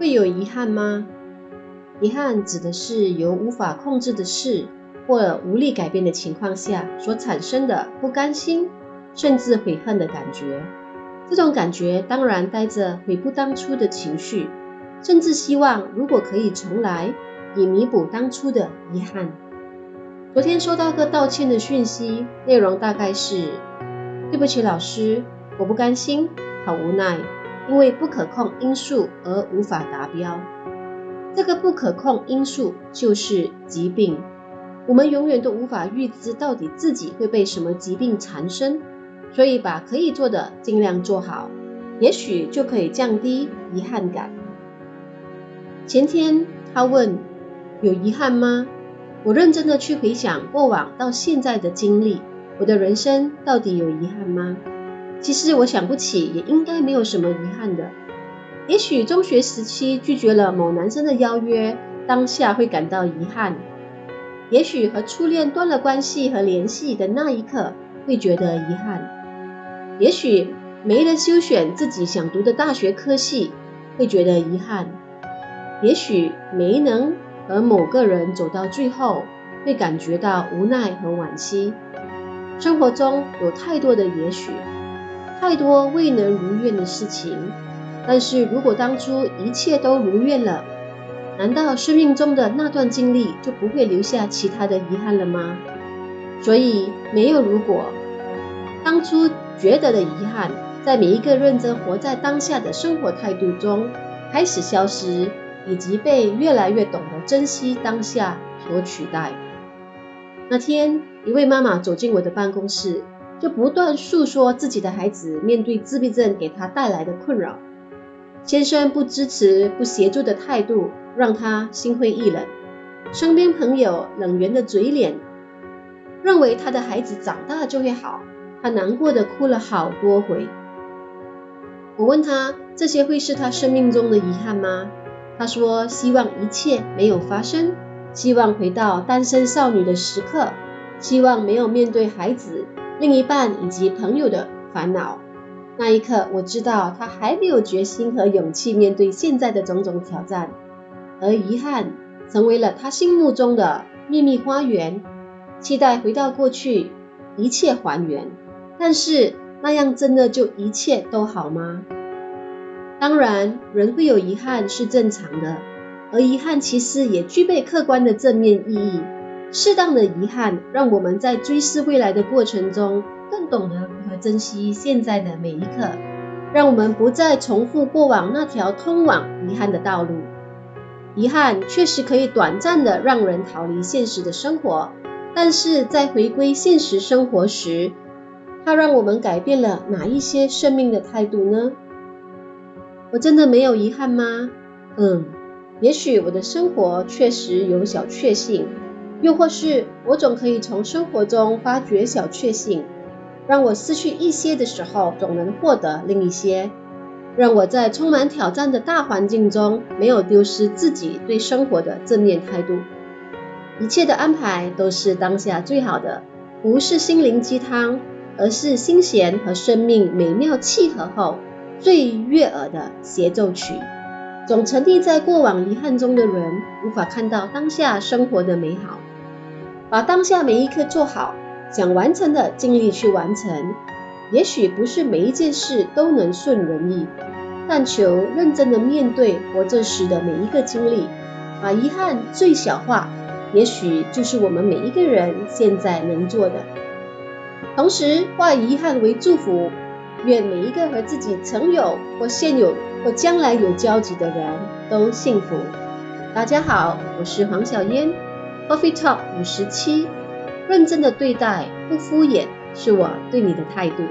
会有遗憾吗？遗憾指的是由无法控制的事或无力改变的情况下所产生的不甘心，甚至悔恨的感觉。这种感觉当然带着悔不当初的情绪，甚至希望如果可以重来，以弥补当初的遗憾。昨天收到个道歉的讯息，内容大概是：对不起，老师，我不甘心，好无奈。因为不可控因素而无法达标，这个不可控因素就是疾病。我们永远都无法预知到底自己会被什么疾病缠身，所以把可以做的尽量做好，也许就可以降低遗憾感。前天他问有遗憾吗？我认真的去回想过往到现在的经历，我的人生到底有遗憾吗？其实我想不起，也应该没有什么遗憾的。也许中学时期拒绝了某男生的邀约，当下会感到遗憾；也许和初恋断了关系和联系的那一刻，会觉得遗憾；也许没了修选自己想读的大学科系，会觉得遗憾；也许没能和某个人走到最后，会感觉到无奈和惋惜。生活中有太多的也许。太多未能如愿的事情，但是如果当初一切都如愿了，难道生命中的那段经历就不会留下其他的遗憾了吗？所以没有如果，当初觉得的遗憾，在每一个认真活在当下的生活态度中开始消失，以及被越来越懂得珍惜当下所取代。那天，一位妈妈走进我的办公室。就不断诉说自己的孩子面对自闭症给他带来的困扰，先生不支持、不协助的态度让他心灰意冷，身边朋友冷圆的嘴脸，认为他的孩子长大就会好，他难过的哭了好多回。我问他这些会是他生命中的遗憾吗？他说希望一切没有发生，希望回到单身少女的时刻，希望没有面对孩子。另一半以及朋友的烦恼，那一刻我知道他还没有决心和勇气面对现在的种种挑战，而遗憾成为了他心目中的秘密花园，期待回到过去，一切还原。但是那样真的就一切都好吗？当然，人会有遗憾是正常的，而遗憾其实也具备客观的正面意义。适当的遗憾，让我们在追思未来的过程中，更懂得如何珍惜现在的每一刻，让我们不再重复过往那条通往遗憾的道路。遗憾确实可以短暂的让人逃离现实的生活，但是在回归现实生活时，它让我们改变了哪一些生命的态度呢？我真的没有遗憾吗？嗯，也许我的生活确实有小确幸。又或是我总可以从生活中发掘小确幸，让我失去一些的时候，总能获得另一些；让我在充满挑战的大环境中，没有丢失自己对生活的正面态度。一切的安排都是当下最好的，不是心灵鸡汤，而是心弦和生命美妙契合后最悦耳的协奏曲。总沉溺在过往遗憾中的人，无法看到当下生活的美好。把当下每一刻做好，想完成的尽力去完成。也许不是每一件事都能顺人意，但求认真的面对活着时的每一个经历，把遗憾最小化。也许就是我们每一个人现在能做的。同时化遗憾为祝福，愿每一个和自己曾有或现有或将来有交集的人都幸福。大家好，我是黄小嫣。Coffee Talk 五十七，认真的对待，不敷衍，是我对你的态度。